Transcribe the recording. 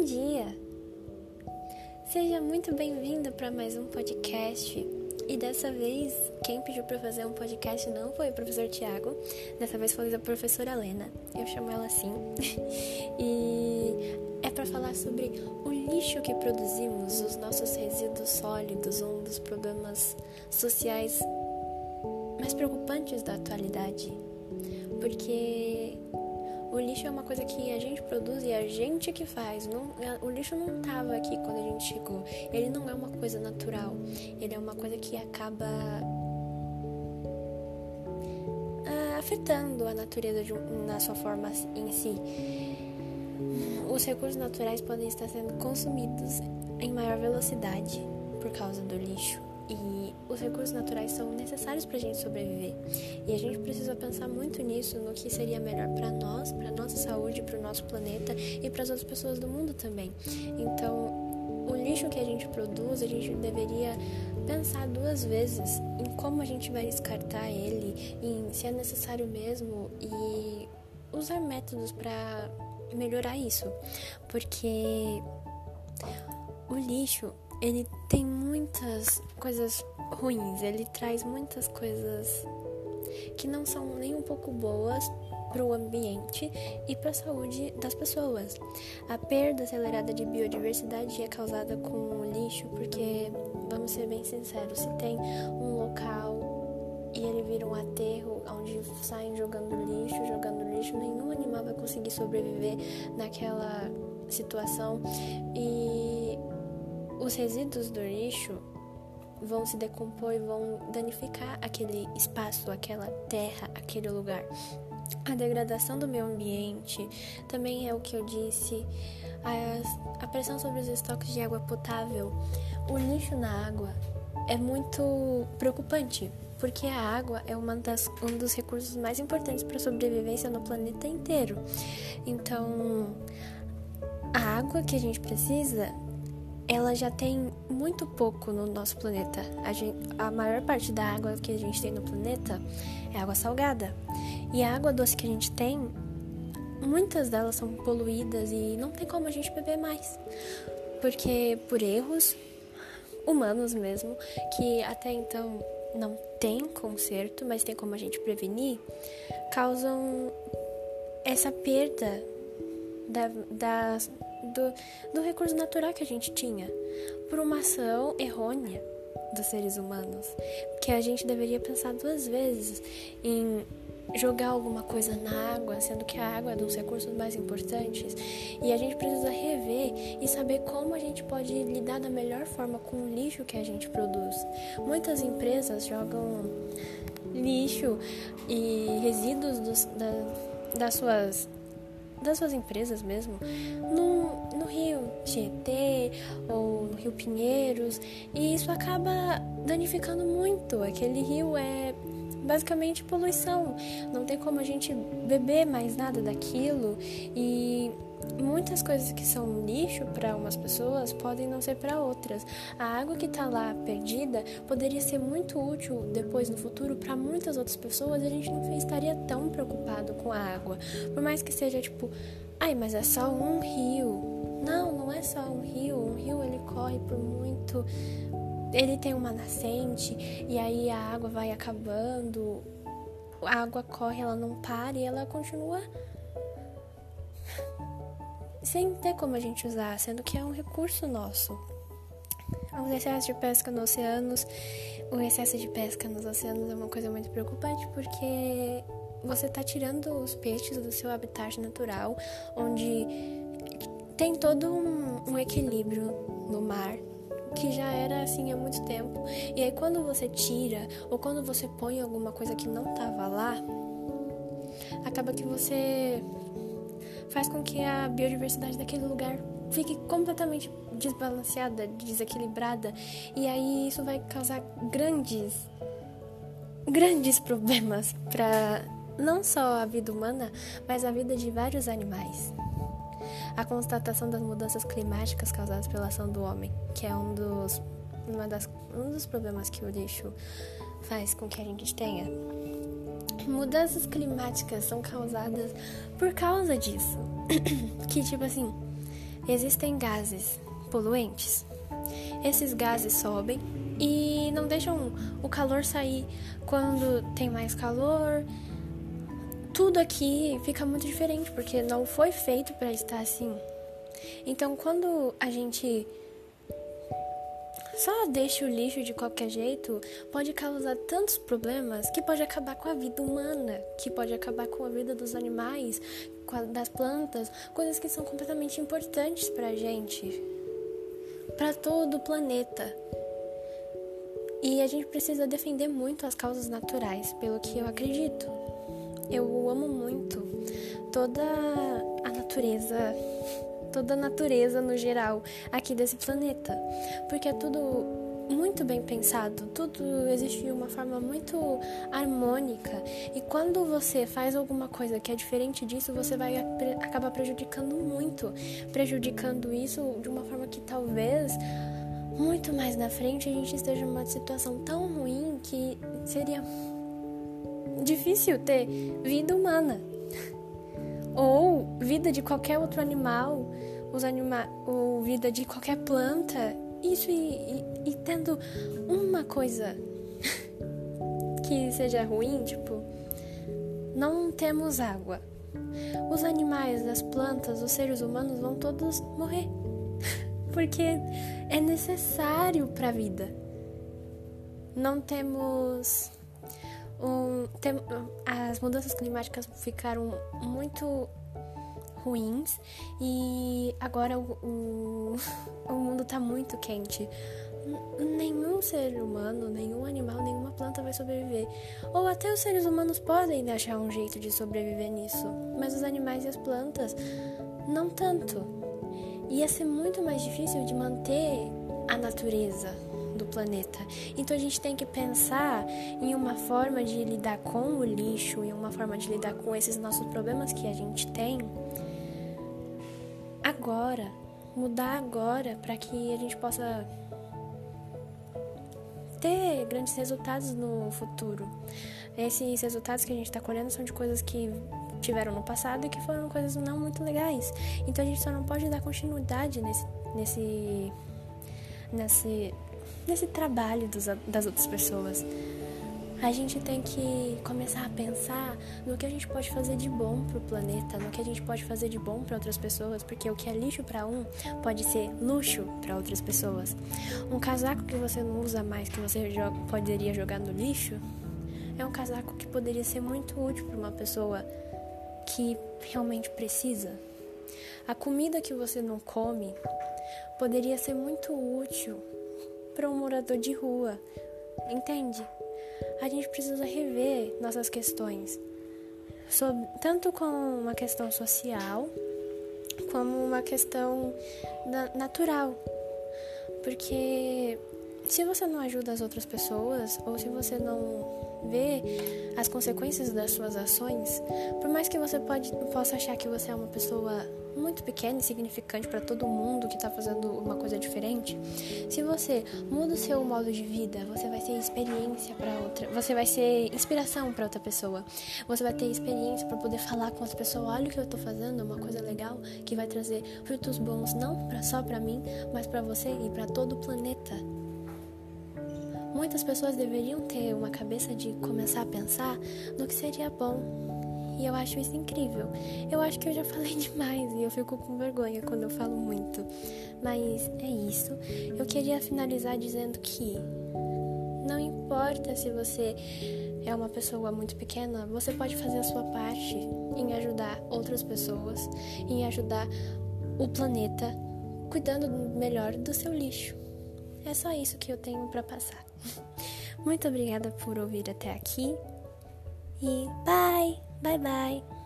Bom dia! Seja muito bem-vindo para mais um podcast. E dessa vez, quem pediu para fazer um podcast não foi o professor Tiago, dessa vez foi a professora Lena. Eu chamo ela assim. e é para falar sobre o lixo que produzimos, os nossos resíduos sólidos, um dos problemas sociais mais preocupantes da atualidade. Porque o lixo é uma coisa que a gente produz e a gente que faz. Não, o lixo não estava aqui quando a gente chegou. Ele não é uma coisa natural. Ele é uma coisa que acaba ah, afetando a natureza na sua forma em si. Os recursos naturais podem estar sendo consumidos em maior velocidade por causa do lixo. E os recursos naturais são necessários para a gente sobreviver. E a gente precisa pensar muito nisso, no que seria melhor para nós, para nossa saúde, para o nosso planeta e para as outras pessoas do mundo também. Então, o lixo que a gente produz, a gente deveria pensar duas vezes em como a gente vai descartar ele, em se é necessário mesmo e usar métodos para melhorar isso, porque o lixo ele tem muitas coisas ruins, ele traz muitas coisas que não são nem um pouco boas para o ambiente e para a saúde das pessoas. A perda acelerada de biodiversidade é causada com o lixo, porque, vamos ser bem sinceros, se tem um local e ele vira um aterro onde saem jogando lixo, jogando lixo, nenhum animal vai conseguir sobreviver naquela situação e os resíduos do lixo vão se decompor e vão danificar aquele espaço, aquela terra, aquele lugar. A degradação do meio ambiente também é o que eu disse. A, a pressão sobre os estoques de água potável, o lixo na água é muito preocupante, porque a água é uma das, um dos recursos mais importantes para a sobrevivência no planeta inteiro. Então, a água que a gente precisa ela já tem muito pouco no nosso planeta. A, gente, a, maior parte da água que a gente tem no planeta é água salgada. E a água doce que a gente tem, muitas delas são poluídas e não tem como a gente beber mais. Porque por erros humanos mesmo, que até então não tem conserto, mas tem como a gente prevenir, causam essa perda da, das do, do recurso natural que a gente tinha, por uma ação errônea dos seres humanos, que a gente deveria pensar duas vezes em jogar alguma coisa na água, sendo que a água é um dos recursos mais importantes, e a gente precisa rever e saber como a gente pode lidar da melhor forma com o lixo que a gente produz. Muitas empresas jogam lixo e resíduos dos, da, das suas das suas empresas mesmo no, no rio Tietê ou no rio Pinheiros e isso acaba danificando muito. Aquele rio é basicamente poluição, não tem como a gente beber mais nada daquilo e muitas coisas que são lixo para umas pessoas podem não ser para outras. A água que está lá perdida poderia ser muito útil depois no futuro para muitas outras pessoas e a gente não estaria tão preocupado com a água. Por mais que seja tipo, ai, mas é só um rio. Não, não é só um rio. Um rio ele corre por muito. Ele tem uma nascente e aí a água vai acabando. A água corre, ela não para e ela continua sem ter como a gente usar, sendo que é um recurso nosso. Os excessos de pesca nos oceanos, o excesso de pesca nos oceanos é uma coisa muito preocupante porque você está tirando os peixes do seu habitat natural, onde tem todo um, um equilíbrio no mar que já era assim há muito tempo. E aí quando você tira ou quando você põe alguma coisa que não estava lá, acaba que você faz com que a biodiversidade daquele lugar fique completamente desbalanceada, desequilibrada, e aí isso vai causar grandes grandes problemas para não só a vida humana, mas a vida de vários animais. A constatação das mudanças climáticas causadas pela ação do homem, que é um dos, uma das, um dos problemas que o lixo faz com que a gente tenha. Mudanças climáticas são causadas por causa disso. que tipo assim, existem gases poluentes. Esses gases sobem e não deixam o calor sair quando tem mais calor. Tudo aqui fica muito diferente porque não foi feito para estar assim. Então, quando a gente só deixa o lixo de qualquer jeito, pode causar tantos problemas que pode acabar com a vida humana, que pode acabar com a vida dos animais, das plantas, coisas que são completamente importantes para a gente, para todo o planeta. E a gente precisa defender muito as causas naturais, pelo que eu acredito. Eu amo muito toda a natureza toda a natureza no geral aqui desse planeta, porque é tudo muito bem pensado, tudo existe de uma forma muito harmônica. E quando você faz alguma coisa que é diferente disso, você vai acabar prejudicando muito, prejudicando isso de uma forma que talvez muito mais na frente a gente esteja numa situação tão ruim que seria difícil ter vida humana ou vida de qualquer outro animal, os ou vida de qualquer planta. Isso e, e, e tendo uma coisa que seja ruim, tipo, não temos água. Os animais, as plantas, os seres humanos vão todos morrer. Porque é necessário para a vida. Não temos um, tem, as mudanças climáticas ficaram muito ruins e agora o, o, o mundo está muito quente. Nenhum ser humano, nenhum animal, nenhuma planta vai sobreviver. Ou até os seres humanos podem achar um jeito de sobreviver nisso, mas os animais e as plantas não tanto. Ia ser muito mais difícil de manter a natureza do planeta. Então a gente tem que pensar em uma forma de lidar com o lixo, em uma forma de lidar com esses nossos problemas que a gente tem agora, mudar agora para que a gente possa ter grandes resultados no futuro. Esses resultados que a gente está colhendo são de coisas que tiveram no passado e que foram coisas não muito legais. Então a gente só não pode dar continuidade nesse, nesse, nesse, nesse trabalho dos, das outras pessoas. A gente tem que começar a pensar no que a gente pode fazer de bom pro planeta, no que a gente pode fazer de bom para outras pessoas, porque o que é lixo para um pode ser luxo para outras pessoas. Um casaco que você não usa mais, que você joga, poderia jogar no lixo, é um casaco que poderia ser muito útil para uma pessoa que realmente precisa. A comida que você não come poderia ser muito útil para um morador de rua, entende? A gente precisa rever nossas questões, sobre, tanto com uma questão social como uma questão natural, porque se você não ajuda as outras pessoas ou se você não vê as consequências das suas ações, por mais que você pode, possa achar que você é uma pessoa muito pequena e significante para todo mundo que está fazendo uma coisa diferente, se você muda o seu modo de vida, você vai ser experiência para outra, você vai ser inspiração para outra pessoa. Você vai ter experiência para poder falar com as pessoas, olha o que eu estou fazendo, uma coisa legal que vai trazer frutos bons não pra, só para mim, mas para você e para todo o planeta. Muitas pessoas deveriam ter uma cabeça de começar a pensar no que seria bom e eu acho isso incrível. Eu acho que eu já falei demais e eu fico com vergonha quando eu falo muito. Mas é isso. Eu queria finalizar dizendo que não importa se você é uma pessoa muito pequena, você pode fazer a sua parte em ajudar outras pessoas, em ajudar o planeta, cuidando melhor do seu lixo. É só isso que eu tenho para passar. Muito obrigada por ouvir até aqui e bye! Bye bye.